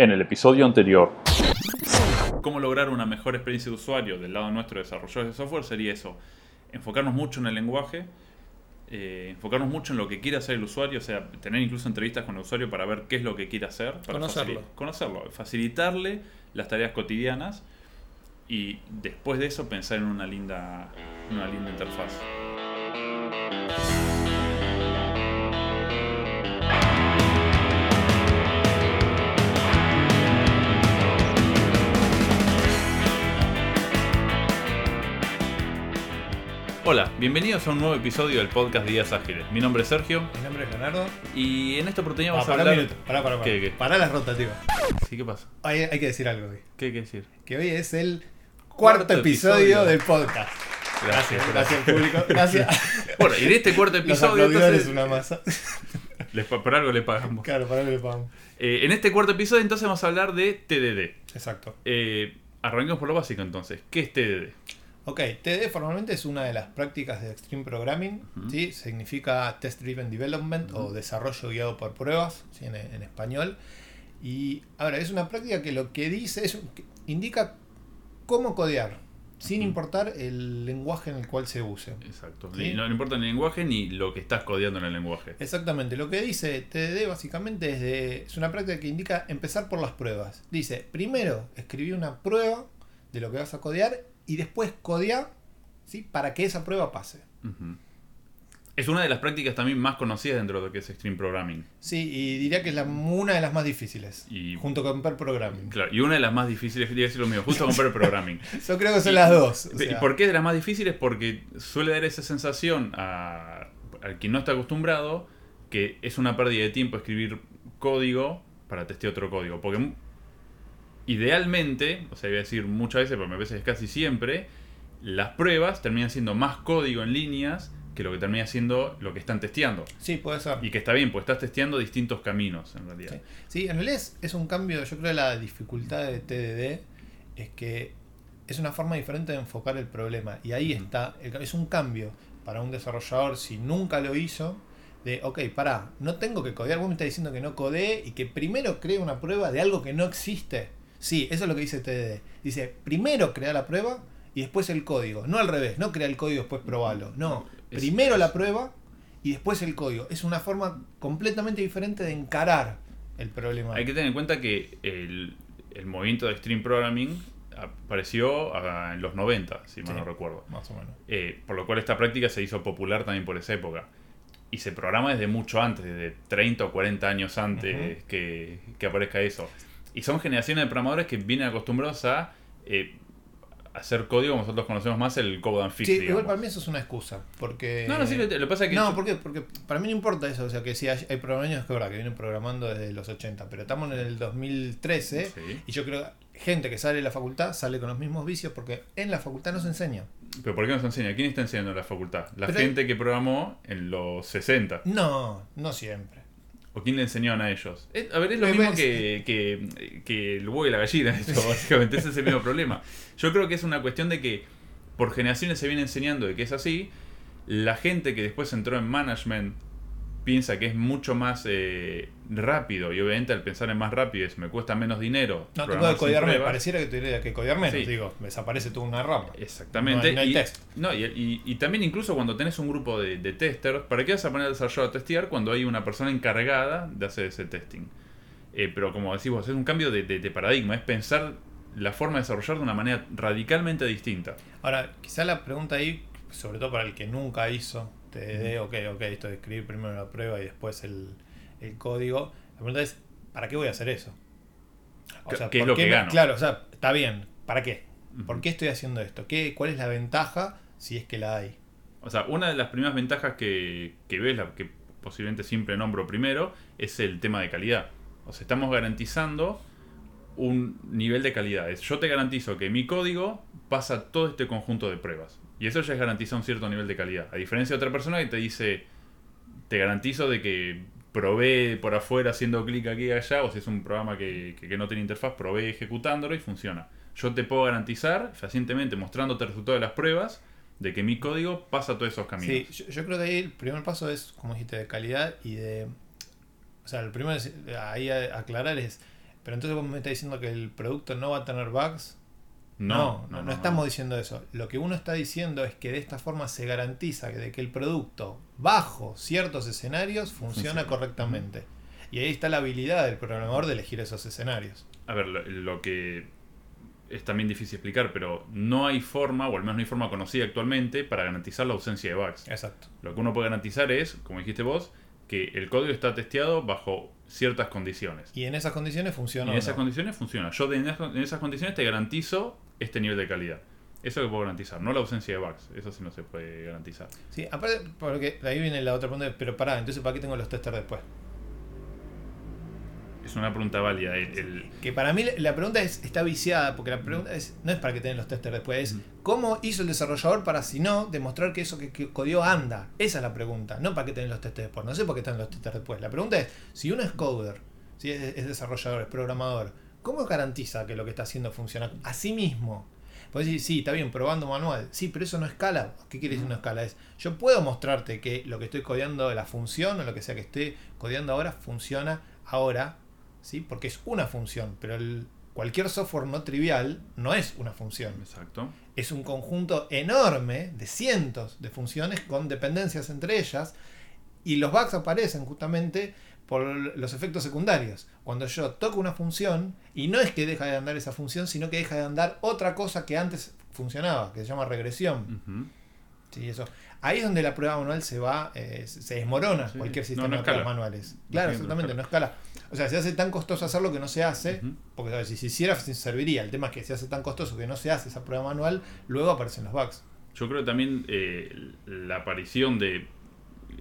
En el episodio anterior, cómo lograr una mejor experiencia de usuario del lado nuestro de desarrolladores de software sería eso, enfocarnos mucho en el lenguaje, eh, enfocarnos mucho en lo que quiere hacer el usuario, o sea, tener incluso entrevistas con el usuario para ver qué es lo que quiere hacer, para Conocerlo. facili- conocerlo, facilitarle las tareas cotidianas y después de eso pensar en una linda, en una linda interfaz. Hola, bienvenidos a un nuevo episodio del podcast Días Ágiles. Mi nombre es Sergio Mi nombre es Leonardo. y en esta oportunidad Ah, vamos a pará un hablar... minuto. Pará, pará, pará. ¿Qué, qué? Pará las rotativas. Sí, ¿qué pasa? Hay, hay que decir algo hoy. ¿Qué hay que decir? Que hoy es el Cuarto cuarto, episodio, episodio. del podcast. Gracias, Gracias, público. Gracias. Bueno, y en este cuarto Los episodio, aplaudidores entonces, una masa. les pa- por algo le pagamos. Claro, para que le pagamos. Eh, en este cuarto episodio, entonces, vamos a hablar de TDD. Exacto. Eh, arranquemos por lo básico, entonces. ¿Qué es TDD? Ok, TD formalmente es una de las prácticas de Extreme Programming. ¿sí? significa Test Driven Development o desarrollo guiado por pruebas ¿sí? en, en español. Y ahora, es una práctica que lo que dice es que indica cómo codear, sin importar el lenguaje en el cual se use. Exacto. Sí. Ni- no, no importa el lenguaje ni lo que estás codeando en el lenguaje. Exactamente, lo que dice TDD básicamente es, de, es una práctica que indica empezar por las pruebas. Dice, primero escribí una prueba de lo que vas a codear y después codear ¿sí? para que esa prueba pase. Es una de las prácticas también más conocidas dentro de lo que es Extreme Programming. Sí, y diría que es la- una de las más difíciles, Y- junto con Pair Programming. Claro, y una de las más difíciles, quería decir lo mío, justo con Pair Programming. Yo creo que son Y- las dos. o ¿Y por qué de las más difíciles? Porque suele dar esa sensación a, al quien no está acostumbrado que es una pérdida de tiempo escribir código para testear otro código. Porque idealmente, o sea, voy a decir muchas veces, pero me parece que es casi siempre, las pruebas terminan siendo más código en líneas que lo que termina siendo lo que están testeando. Sí, puede ser. Y que está bien, pues estás testeando distintos caminos en realidad. Sí. Sí, en realidad es, es un cambio, yo creo que la dificultad de TDD es que es una forma diferente de enfocar el problema. Y ahí está, el es un cambio para un desarrollador si nunca lo hizo, de, ok, pará, no tengo que codear, vos me estás diciendo que no codee y que primero cree una prueba de algo que no existe. Sí, eso es lo que dice TDD. Dice, primero crea la prueba y después el código. No al revés, no crea el código y después probalo. No, Es- primero es- la prueba y después el código. Es una forma completamente diferente de encarar el problema. Hay que tener en cuenta que el, el movimiento de Extreme Programming apareció ah, en los 90, si mal Sí. no recuerdo. Más o menos. Eh, por lo cual esta práctica se hizo popular también por esa época. Y se programa desde mucho antes, desde 30 o 40 años antes que, que aparezca eso. Y son generaciones de programadores que vienen acostumbrados a eh, hacer código, como nosotros conocemos más, el code and fix. Sí, digamos. igual para mí eso es una excusa. Porque. No, no, sí, lo que pasa es que... No, yo- ¿por qué? Porque para mí no importa eso. O sea, que sí, hay, hay programadores que, verdad, que vienen programando desde los 80, pero estamos en el 2013 Sí. y yo creo que gente que sale de la facultad sale con los mismos vicios porque en la facultad no se enseña. Pero ¿por qué nos enseña? ¿Quién está enseñando en la facultad? La Pero- gente que programó en los 60. No, no siempre. ¿O quién le enseñaron a ellos? Eh, a ver, es lo Me mismo parece- que, que, que el huevo y la gallina, esto, básicamente. Ese es el mismo problema. Yo creo que es una cuestión de que por generaciones se viene enseñando de que es así. La gente que después entró en management piensa que es mucho más eh, rápido. Y obviamente al pensar en más rápido es me cuesta menos dinero. No tengo que codearme. pruebas". Pareciera que tuviera que codear menos. Sí. Digo, desaparece toda una rama. Exactamente. No no hay y, test. no, y, y- y también incluso cuando tenés un grupo de, de testers, ¿para qué vas a poner al desarrollador a testear cuando hay una persona encargada de hacer ese testing? Eh, pero como decís vos, es un cambio de, de- de paradigma, es pensar la forma de desarrollar de una manera radicalmente distinta. Ahora, quizá la pregunta ahí, sobre todo para el que nunca hizo TDD, ok, ok, esto de escribir primero la prueba y después el, el código, la pregunta es, ¿para qué voy a hacer eso? ¿Qué- qué es ¿por lo que me- gano? Claro, o sea, está bien, ¿para qué? ¿Por qué estoy haciendo esto? ¿Qué, ¿Cuál es la ventaja si es que la hay? O sea, una de las primeras ventajas que, que ves, la que posiblemente siempre nombro primero, es el tema de calidad. O sea, estamos garantizando un nivel de calidad. Yo te garantizo que mi código pasa todo este conjunto de pruebas. Y eso ya es garantizar un cierto nivel de calidad. A diferencia de otra persona que te dice, te garantizo de que probé por afuera haciendo clic aquí y allá, o si es un programa que, que- no tiene interfaz, probé ejecutándolo y funciona. Yo te puedo garantizar, fehacientemente mostrándote el resultado de las pruebas, de que mi código pasa todos esos caminos. Sí, yo, creo que ahí el primer paso es, como dijiste, de calidad y de... O sea, el primero ahí aclarar es, Pero entonces vos me estás diciendo que el producto no va a tener bugs. No, no, no, estamos diciendo eso. Lo que uno está diciendo es que de esta forma se garantiza de que el producto, bajo ciertos escenarios, funciona correctamente. Y ahí está la habilidad del programador de elegir esos escenarios. A ver, lo, lo que es también difícil explicar, pero no hay forma, o al menos no hay forma conocida actualmente, para garantizar la ausencia de bugs. Exacto. Lo que uno puede garantizar es, como dijiste vos, que el código está testeado bajo ciertas condiciones. Y en esas condiciones Y funciona. en esas no. condiciones funciona. Yo en esas condiciones te garantizo este nivel de calidad. Eso que puedo garantizar, no la ausencia de bugs. Eso sí no se puede garantizar. Sí, aparte, porque de ahí viene la otra pregunta, pero pará, entonces ¿para qué tengo los testers después? Es una pregunta válida. El, el- Que para mí la pregunta es, está viciada, porque la pregunta es, no es para que tengan los testers después, es cómo hizo el desarrollador para, si no, demostrar que eso que, que codió anda. Esa es la pregunta, no para qué tener los testers después. No sé por qué están los testers después. La pregunta es, si uno es coder, si es, es desarrollador, es programador, ¿cómo garantiza que lo que está haciendo funciona a sí mismo? Puedes decir, sí, está bien, probando manual. Sí, pero eso no escala. ¿Qué quiere decir no escala? Es, yo puedo mostrarte que lo que estoy codeando, la función o lo que sea que esté codeando ahora, funciona ahora, ¿sí? Porque es una función, pero el- cualquier software no trivial no es una función. exacto. Es un conjunto enorme de cientos de funciones con dependencias entre ellas y los bugs aparecen justamente por los efectos secundarios. Cuando yo toco una función y no es que deja de andar esa función, sino que deja de andar otra cosa que antes funcionaba, que se llama regresión. Sí, eso. Ahí es donde la prueba manual se va, eh, se desmorona Sí. cualquier sistema no de pruebas manuales. Claro, exactamente, no escala. O sea, se hace tan costoso hacerlo que no se hace, porque ¿sabes? si se hiciera serviría. El tema es que se hace tan costoso que no se hace esa prueba manual, luego aparecen los bugs. Yo creo que también eh, la aparición de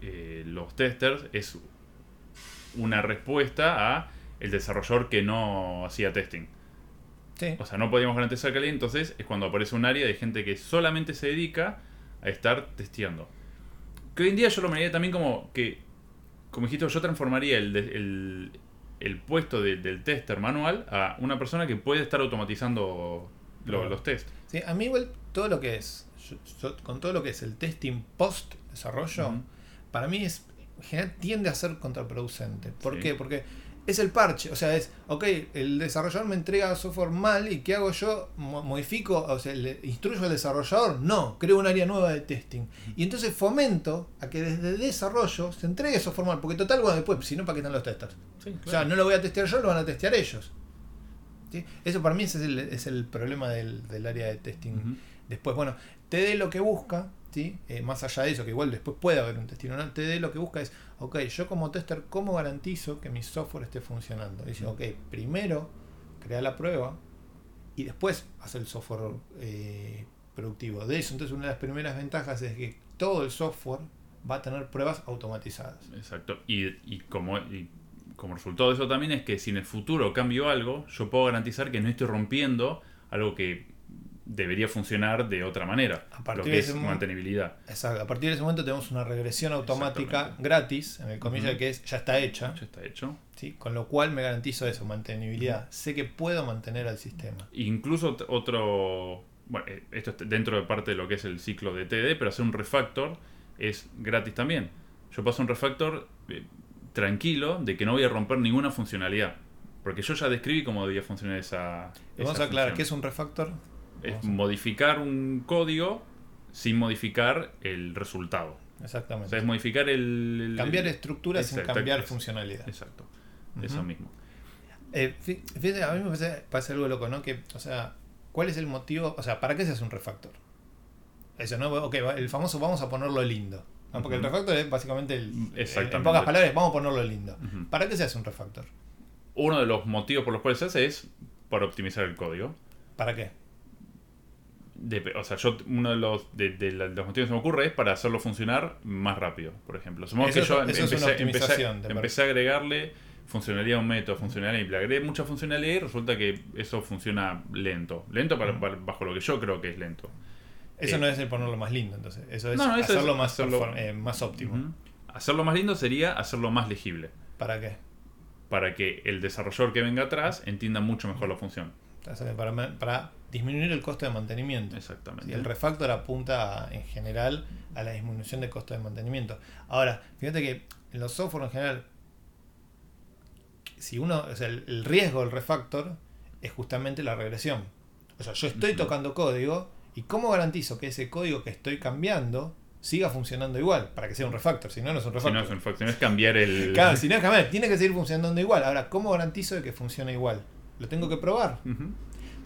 eh, los testers es una respuesta a el desarrollador que no hacía testing. Sí. O sea, no podíamos garantizar calidad, entonces es cuando aparece un área de gente que solamente se dedica a estar testeando. Que hoy en día yo lo miraría también como que, como dijiste, yo transformaría el, el, el puesto de- del tester manual a una persona que puede estar automatizando lo- los tests. Sí, a mí igual todo lo que es, yo- yo- con todo lo que es el testing post desarrollo, para mí es, en general tiende a ser contraproducente. ¿Por Sí. qué? Porque es el parche, o sea, es, ok, el desarrollador me entrega software mal y ¿qué hago yo? Mo- ¿Modifico? O sea, ¿le instruyo al desarrollador? No, creo un área nueva de testing. Y entonces fomento a que desde desarrollo se entregue software mal, porque total, bueno, después, si no, ¿para qué están los testers? Sí, O sea, no lo voy a testear yo, lo van a testear ellos. ¿Sí? Eso para mí ese es el, es el problema del, del área de testing. Después, bueno, TD lo que busca, ¿sí? Eh, más allá de eso, que igual después puede haber un testing, ¿no? TD lo que busca es, ok, yo como tester, ¿cómo garantizo que mi software esté funcionando? Dice, ok, primero crea la prueba y después hace el software eh, productivo. De eso, entonces una de las primeras ventajas es que todo el software va a tener pruebas automatizadas. Exacto. Y, y como, y como resultado de eso también es que si en el futuro cambio algo, yo puedo garantizar que no estoy rompiendo algo que debería funcionar de otra manera. A partir lo de que ese es momento- mantenibilidad. Exacto. A partir de ese momento tenemos una regresión automática gratis, en el comillas Ujú. que es ya está hecha, Ya está hecho. ¿sí? con lo cual me garantizo eso, mantenibilidad. Sé que puedo mantener al sistema. Incluso ot- otro. Bueno, eh, esto es dentro de parte de lo que es el ciclo de TD, pero hacer un refactor es gratis también. Yo paso un refactor eh, tranquilo de que no voy a romper ninguna funcionalidad. Porque yo ya describí cómo debía funcionar esa. Y vamos esa a aclarar función. qué es un refactor. Es modificar un código sin modificar el resultado. O Exactamente. sea, es modificar el. el- cambiar estructura sin cambiar funcionalidad. Exacto. Eso mismo. Eh, fí- fíjate, a mí me parece, parece algo loco, ¿no? Que, o sea, ¿cuál es el motivo? O sea, ¿para qué se hace un refactor? Eso, ¿no? Ok, el famoso vamos a ponerlo lindo. ¿no? Porque el refactor es básicamente el. Exactamente. En pocas palabras, vamos a ponerlo lindo. ¿Para qué se hace un refactor? Uno de los motivos por los cuales se hace es para optimizar el código. ¿Para qué? O sea, yo uno de los, de, de de los motivos que se me ocurre es para hacerlo funcionar más rápido, por ejemplo. Supongamos Eso que yo empecé, una empecé- optimización, ¿te empecé a agregarle funcionalidad a un método, funcionalidad y le agregué mucha funcionalidad y resulta que eso funciona lento. Lento para- bajo lo que yo creo que es lento. Eso Eh, no es el ponerlo más lindo, entonces. Eso es No, no, eso hacerlo, es más, hacerlo- eh, más óptimo. Hacerlo más lindo sería hacerlo más legible, ¿Para qué? para que el desarrollador que venga atrás entienda mucho mejor la función. Para disminuir el costo de mantenimiento. Exactamente. Y el refactor apunta a- en general a la disminución de costo de mantenimiento. Ahora, fíjate que en los software en general, si uno, o sea, el, el riesgo del refactor es justamente la regresión. O sea, yo estoy tocando código y cómo garantizo que ese código que estoy cambiando siga funcionando igual para que sea un refactor, si no, no es un Si refactor. no es un factor, no es cambiar el. Claro, si no es cambiar, tiene que seguir funcionando igual. Ahora, ¿cómo garantizo de que funcione igual? Lo tengo que probar.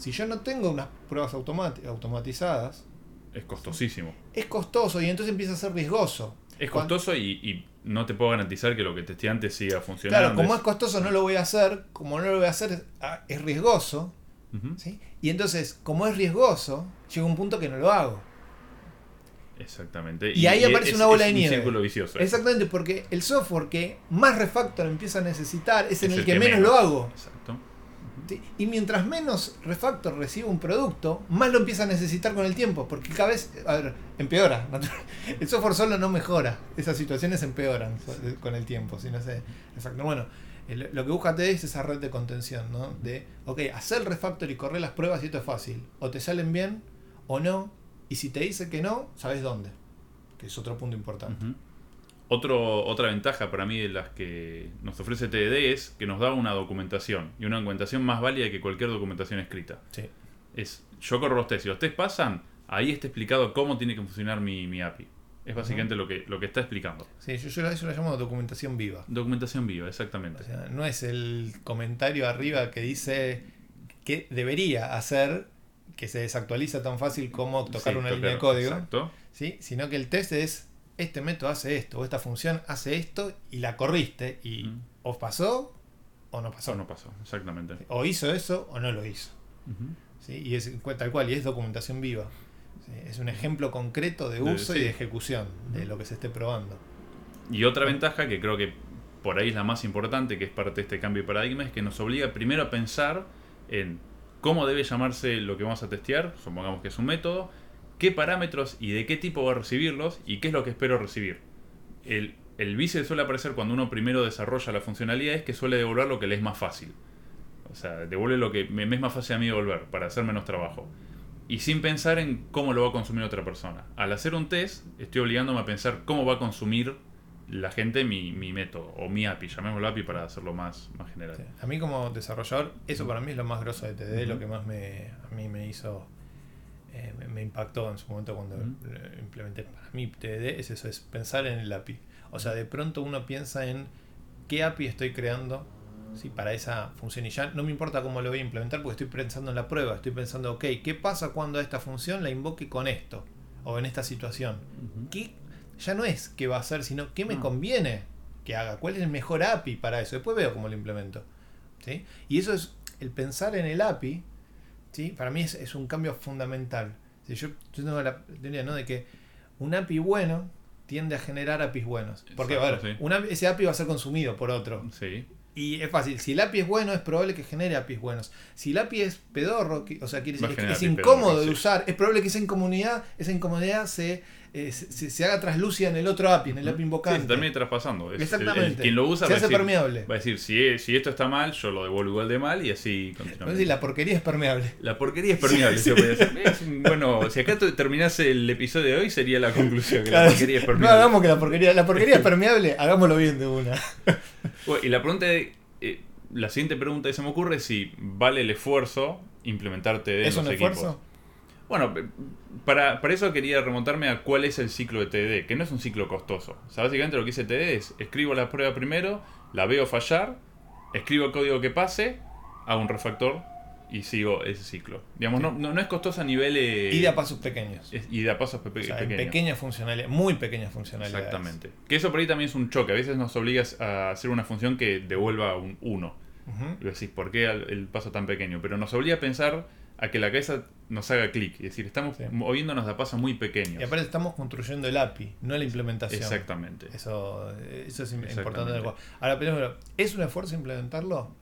Si yo no tengo unas pruebas automati- automatizadas, Es costosísimo. es costoso y entonces empieza a ser riesgoso. Es costoso y, y no te puedo garantizar que lo que testé antes siga funcionando. Claro, como es costoso no lo voy a hacer, como no lo voy a hacer ah, es riesgoso, Ujú. ¿sí? Y entonces, como es riesgoso, llega un punto que no lo hago. Exactamente. Y ahí aparece una bola de un nieve. círculo vicioso. Exactamente, porque el software que más refactor empieza a necesitar es en el, que, menos, lo hago. Exacto. Y mientras menos refactor recibe un producto, más lo empieza a necesitar con el tiempo, porque cada vez, empeora. El software solo no mejora, esas situaciones empeoran so- con el tiempo, si no sé. Refactor. Bueno, lo que busca es esa red de contención, ¿no? De, ok, hacer el refactor y correr las pruebas y esto es fácil. O te salen bien o no, y si te dice que no, sabes dónde, que es otro punto importante. Otro, otra ventaja para mí de las que nos ofrece TDD es que nos da una documentación y una documentación más válida que cualquier documentación escrita. Sí. Es, yo corro los test, si los test pasan, ahí está explicado cómo tiene que funcionar mi, mi API. Es básicamente lo, que, lo que está explicando. Sí, yo, yo eso lo llamo documentación viva. Documentación viva, exactamente. O sea, no es el comentario arriba que dice que debería hacer que se desactualiza tan fácil como tocar Sí, una tocar, línea de código, Exacto. ¿sí? sino que el test es este método hace esto o esta función hace esto y la corriste y Mm. o pasó o no pasó. Eso no pasó, exactamente. O hizo eso o no lo hizo. ¿sí? Y es tal cual, y es documentación viva. ¿sí? Es un ejemplo concreto de De- uso y de ejecución de lo que se esté probando. Y otra ventaja que creo que por ahí es la más importante, que es parte de este cambio de paradigma, es que nos obliga primero a pensar en cómo debe llamarse lo que vamos a testear, supongamos que es un método, qué parámetros y de qué tipo va a recibirlos y qué es lo que espero recibir. El, el vice suele aparecer cuando uno primero desarrolla la funcionalidad, es que suele devolver lo que le es más fácil. O sea, devuelve lo que me, me es más fácil a mí devolver para hacer menos trabajo. Y sin pensar en cómo lo va a consumir otra persona. Al hacer un test, estoy obligándome a pensar cómo va a consumir la gente mi, mi método o mi API, llamémoslo API para hacerlo más, más general. Sí. A mí como desarrollador, eso para mí es lo más grosso de TD, lo que más me, a mí me hizo, eh, me, me impactó en su momento cuando lo implementé. Para mí TD es eso, es pensar en el API. O sea, de pronto uno piensa en qué API estoy creando ¿sí? para esa función y ya no me importa cómo lo voy a implementar porque estoy pensando en la prueba, estoy pensando, ok, ¿qué pasa cuando esta función la invoque con esto? O en esta situación. ¿Qué, ya no es qué va a hacer, sino qué me conviene que haga, cuál es el mejor API para eso. Después veo cómo lo implemento. ¿sí? Y eso es el pensar en el API, ¿sí? para mí es, es un cambio fundamental. Si yo, yo tengo la teoría ¿no? de que un API bueno tiende a generar APIs buenos. Porque a ver, Exacto, sí. un API- ese API va a ser consumido por otro. Sí, Y es fácil, si el API es bueno, es probable que genere APIs buenos. Si el API es pedorro, o sea, quiere decir que es incómodo de sí. usar, es probable que esa incomodidad, esa incomodidad se, eh, se, haga traslúcida en el otro API, en el API Sí, invocante. se termina traspasando. Es Exactamente. el- quien lo usa se va a hace decir, permeable. va a decir si, si esto está mal, yo lo devuelvo igual de mal y así continuamente. decir, la porquería es permeable. La porquería es permeable, bueno, si acá terminase el episodio de hoy, sería la conclusión, que la porquería es no permeable. hagamos que la porquería, la porquería es permeable, hagámoslo bien de una. Bueno, y la pregunta de- eh, la siguiente pregunta que se me ocurre es si vale el esfuerzo implementar TD en ¿Es los un equipos. esfuerzo? Bueno, para, para eso quería remontarme a cuál es el ciclo de TD, que no es un ciclo costoso. O sea, básicamente lo que dice TD es, escribo la prueba primero, la veo fallar, escribo el código que pase, hago un refactor y sigo ese ciclo. Digamos, no, no, no es costoso a nivel... eh, Y de a pasos pequeños. es- y de a pasos pe- O sea, pequeños. pequeñas funcionalidades, muy pequeñas funcionalidades. Exactamente. Que eso por ahí también es un choque. A veces nos obligas a hacer una función que devuelva un 1. Ujú. Y decís, ¿por qué el paso tan pequeño? Pero nos obliga a pensar a que la cabeza nos haga clic. Es decir, estamos Sí. moviéndonos a pasos muy pequeños. Y aparte estamos construyendo el API, no la implementación. Exactamente. Eso, eso es importante. Ahora, primero, ¿es un esfuerzo implementarlo?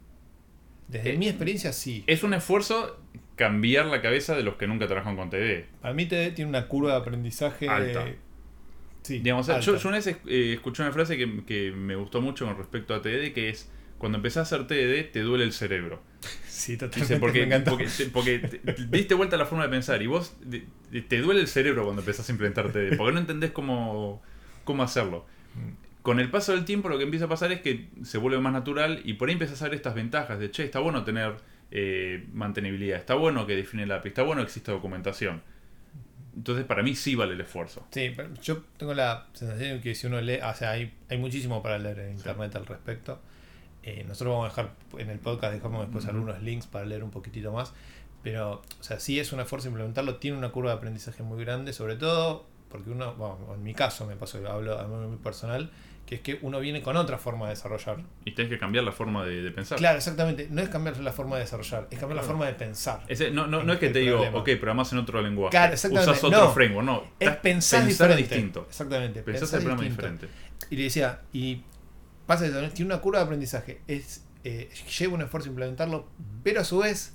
Desde Eh, mi experiencia, sí. Es un esfuerzo cambiar la cabeza de los que nunca trabajan con TD. Para mí TD tiene una curva de aprendizaje Alta. Sí, Digamos, alta. yo una vez eh, escuché una frase que, que me gustó mucho con respecto a TD, que es, cuando empezás a hacer TD, te duele el cerebro. Sí, Dice, totalmente porque, me encantó. porque, te- porque te- te diste vuelta a la forma de pensar y vos te duele el cerebro cuando empezás a implementar TD, porque no entendés cómo, cómo hacerlo. con el paso del tiempo lo que empieza a pasar es que se vuelve más natural y por ahí empiezas a ver estas ventajas de, che, está bueno tener eh, mantenibilidad, está bueno que define el API, está bueno que exista documentación. Entonces para mí sí vale el esfuerzo. Sí, pero yo tengo la sensación de que si uno lee, o sea, hay, hay muchísimo para leer en internet al respecto. Eh, nosotros vamos a dejar en el podcast, dejamos después algunos links para leer un poquitito más. Pero, o sea, sí es un esfuerzo implementarlo, tiene una curva de aprendizaje muy grande, sobre todo porque uno, bueno, en mi caso me pasó, hablo a mí muy personal, que es que uno viene con otra forma de desarrollar. Y tenés que cambiar la forma de, de pensar. Claro, exactamente, no es cambiar la forma de desarrollar, es cambiar la forma de pensar. Ese- no, no, no es que te digo, problema. ok, programás en otro lenguaje. Claro, exactamente. Usás otro No. framework, no. Es pensar, pensar diferente. distinto. Exactamente, Pensás pensar el programa diferente. Y le decía, y pasa ¿no? tiene una curva de aprendizaje, es eh, lleva un esfuerzo implementarlo, pero a su vez,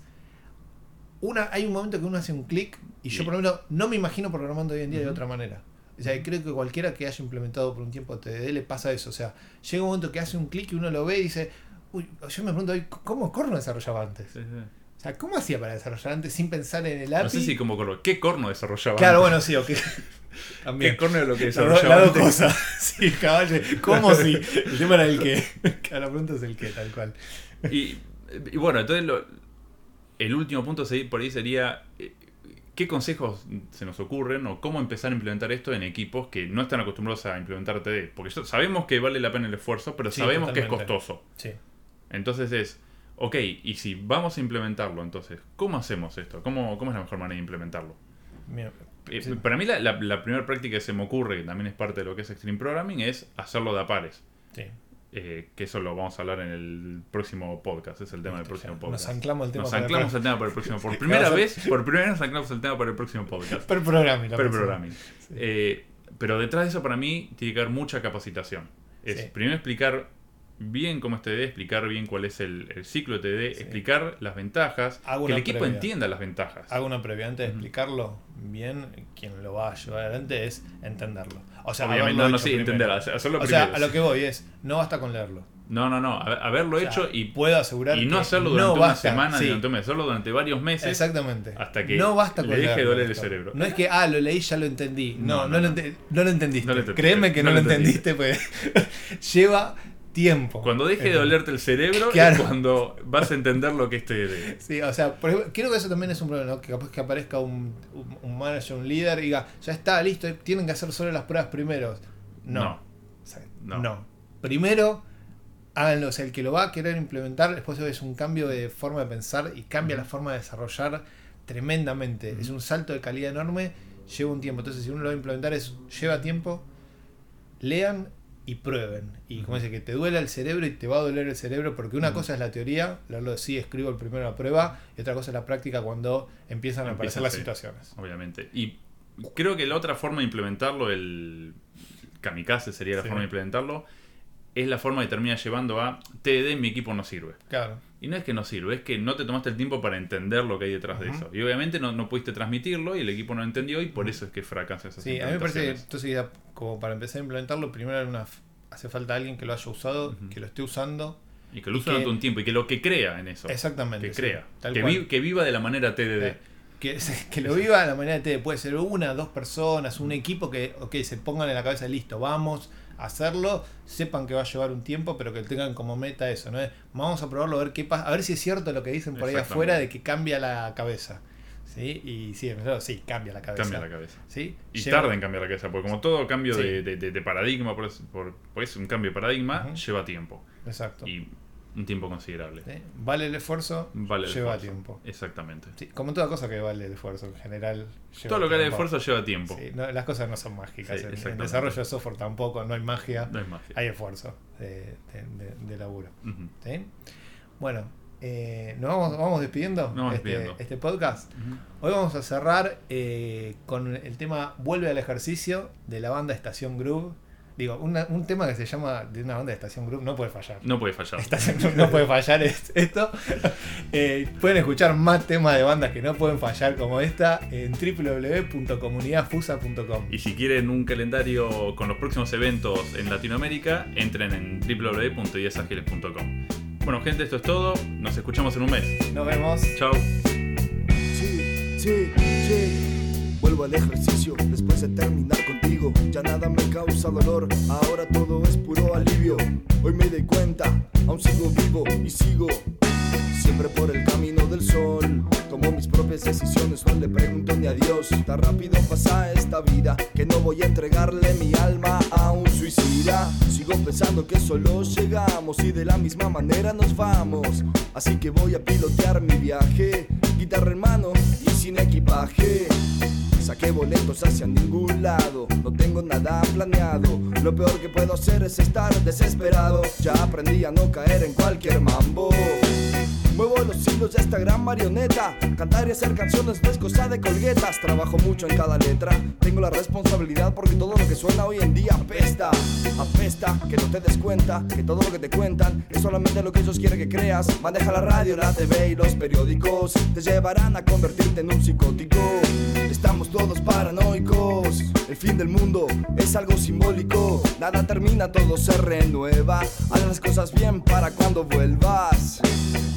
una, hay un momento que uno hace un clic, y yo por lo menos no me imagino programando hoy en día de otra manera. O sea, creo que cualquiera que haya implementado por un tiempo TDD le pasa eso. O sea, llega un momento que hace un clic y uno lo ve y dice, uy, yo me pregunto, hoy, ¿cómo corno desarrollaba antes? Sí, sí. O sea, ¿cómo hacía para desarrollar antes sin pensar en el API? No sé si como corno. ¿Qué corno desarrollaba? Claro, antes? bueno, sí, ok. ¿Qué corno es lo que desarrollaba dos antes? cosas. Sí, caballo. ¿Cómo si? El tema era el que. La pregunta es el que, tal cual. Y, y bueno, entonces lo- el último punto por ahí sería eh, qué consejos se nos ocurren o cómo empezar a implementar esto en equipos que no están acostumbrados a implementar TD. Porque sabemos que vale la pena el esfuerzo, pero Sí, sabemos que es costoso. Sí. Entonces es, ok, y si vamos a implementarlo, entonces, ¿cómo hacemos esto? ¿Cómo, cómo es la mejor manera de implementarlo? Mira, Eh, sí. Para mí la, la- la primera práctica que se me ocurre, que también es parte de lo que es Extreme Programming, es hacerlo de a pares. Sí. Eh, que eso lo vamos a hablar en el próximo podcast, es el tema del próximo podcast. Nos anclamos el tema Nos para el anclamos al tema para el próximo Por primera vez, por primera vez nos anclamos el tema para el próximo podcast. Per programming. Per programming. Eh, pero detrás de eso para mí tiene que haber mucha capacitación. Es Sí. primero explicar bien cómo es TD, explicar bien cuál es el, el ciclo de TD, Sí. explicar las ventajas, Hago que el equipo previa. entienda las ventajas. Hago una previa. Antes de explicarlo bien, quien lo va a llevar adelante es entenderlo. O sea, Obviamente, no, no, sí, primero. entender, hacerlo O sea, a lo que voy es, no basta con leerlo. No, no, no, haber- haberlo O sea, hecho y, puedo asegurar y no hacerlo no durante una semana sí. durante un mes, hacerlo durante varios meses. Exactamente. hasta que no basta le con deje de leerlo doler el cerebro. No es que, ah, lo leí, ya lo entendí. No, No, no, no, lo, no. ente- no lo entendiste. Entendiste. Créeme que no, lo lo entendiste, pues lleva tiempo. Cuando deje de Eh, dolerte el cerebro Claro. es cuando vas a entender lo que es TD. Sí, o sea, por ejemplo, creo que eso también es un problema, ¿no? Que capaz que aparezca un, un, un manager, un líder y diga, ya está, listo, tienen que hacer solo las pruebas primero. No. No. O sea, No. no. Primero, háganlo. O sea, el que lo va a querer implementar, después es un cambio de forma de pensar y cambia la forma de desarrollar tremendamente. Es un salto de calidad enorme, lleva un tiempo. Entonces, si uno lo va a implementar, es, lleva tiempo, lean y prueben. Y como dice, que te duela el cerebro y te va a doler el cerebro, porque una cosa es la teoría, de sí, escribo el primero la prueba, y otra cosa es la práctica cuando empiezan a aparecer las situaciones. Obviamente. Y creo que la otra forma de implementarlo, el kamikaze sería la Sí. forma de implementarlo, es la forma que termina llevando a TD mi equipo no sirve. Claro. Y no es que no sirve, es que no te tomaste el tiempo para entender lo que hay detrás de eso. Y obviamente no, no pudiste transmitirlo y el equipo no entendió y por eso es que fracasa esas Sí, a mí me parece que entonces como para empezar a implementarlo, primero una, hace falta alguien que lo haya usado, que lo esté usando. Y que lo use durante un tiempo y que lo que crea en eso. Exactamente. que sí, crea. Que, cual. vi- que viva de la manera TDD. Eh, que, que lo viva de la manera de puede ser una, dos personas, un equipo que ok, se pongan en la cabeza, listo, vamos hacerlo, sepan que va a llevar un tiempo, pero que tengan como meta eso, ¿no? Es, Vamos a probarlo a ver qué pasa, a ver si es cierto lo que dicen por ahí afuera de que cambia la cabeza. ¿Sí? Y sí, sí, cambia la cabeza. Cambia la cabeza. ¿Sí? Y Lleva- tarda en cambiar la cabeza, porque como todo cambio Sí. de, de- paradigma, por, es- por- pues un cambio de paradigma, lleva tiempo. Exacto. Y un tiempo considerable. ¿Sí? Vale el esfuerzo, Vale el lleva esfuerzo. tiempo. Exactamente. Sí, como toda cosa que vale el esfuerzo en general. lleva Todo lo que vale tiempo. esfuerzo lleva tiempo. Sí, no, las cosas no son mágicas. En- exactamente. desarrollo de software tampoco, no hay magia, No es magia. hay esfuerzo de, de- de- de laburo. Bueno, eh, nos vamos, vamos despidiendo, Nos este, despidiendo. este podcast. Hoy vamos a cerrar eh, con el tema Vuelve al ejercicio de la banda Estación Groove. Digo, una- un tema que se llama de una banda de Estación Groove no puede fallar. No puede fallar. Estación Groove no puede fallar es- esto. Eh, pueden escuchar más temas de bandas que no pueden fallar como esta en www.comunidadfusa.com. Y si quieren un calendario con los próximos eventos en Latinoamérica, entren en www.diesagiles.com. Bueno, gente, esto es todo. Nos escuchamos en un mes. Nos vemos. Chao. Sí, sí, sí. Vuelvo al ejercicio después de terminar contigo. Ya nada me causa dolor, ahora todo es puro alivio. Hoy me doy cuenta, aún sigo vivo y sigo siempre por el camino del sol. Tomo mis propias decisiones, no le pregunto ni a. Tan rápido pasa esta vida que no voy a entregarle mi alma a un suicida. Sigo pensando que solo llegamos y de la misma manera nos vamos. Así que voy a pilotear mi viaje, guitarra en mano y sin equipaje. Saqué boletos hacia ningún lado, no tengo nada planeado. Lo peor que puedo hacer es estar desesperado. Ya aprendí a no caer en cualquier mambo. Muevo los hilos de esta gran marioneta. Cantar y hacer canciones no es cosa de colguetas. Trabajo mucho en cada letra. Tengo la responsabilidad porque todo lo que suena hoy en día apesta. Apesta, que no te des cuenta que todo lo que te cuentan es solamente lo que ellos quieren que creas. Maneja la radio, la TV y los periódicos. Te llevarán a convertirte en un psicótico. Estamos todos paranoicos. El fin del mundo es algo simbólico. Nada termina, todo se renueva. Haz las cosas bien para cuando vuelvas.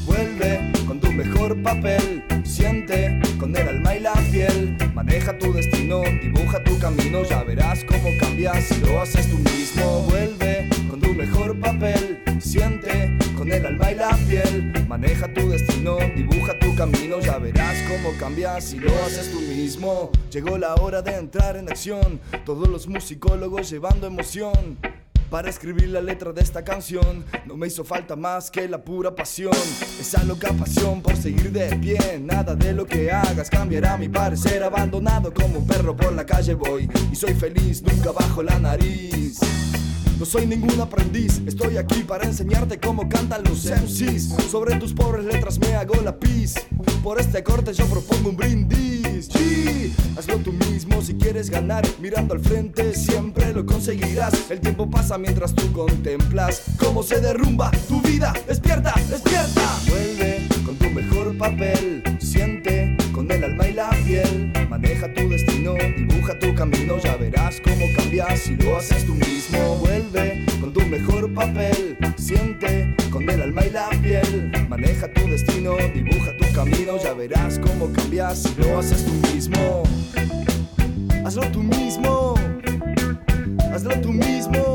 Vuelve con tu mejor papel. Siente con el alma y la piel. Maneja tu destino, dibuja tu camino. Ya verás cómo cambias si lo haces tú mismo. Vuelve con tu mejor papel. Siente con el alma y la piel. Maneja tu destino, dibuja tu camino. Ya verás cómo cambias si lo haces tú mismo. Llegó la hora de entrar en acción. Todos los musicólogos llevando emoción. Para escribir la letra de esta canción no me hizo falta más que la pura pasión Esa loca pasión por seguir de pie Nada de lo que hagas cambiará mi parecer Abandonado como un perro por la calle voy Y soy feliz nunca bajo la nariz no soy ningún aprendiz, estoy aquí para enseñarte cómo cantan los MCs. Sobre tus pobres letras me hago la pis. Por este corte yo propongo un brindis. G, hazlo tú mismo si quieres ganar. Mirando al frente siempre lo conseguirás. El tiempo pasa mientras tú contemplas cómo se derrumba tu vida. Despierta, despierta. Vuelve con tu mejor papel. Siente con el alma y la piel. Maneja tu destino, dibuja tu camino. Ya verás cómo si lo haces tú mismo. Vuelve con tu mejor papel. Siente con el alma y la piel. Maneja tu destino, dibuja tu camino. Ya verás cómo cambias si lo haces tú mismo. Hazlo tú mismo. Hazlo tú mismo.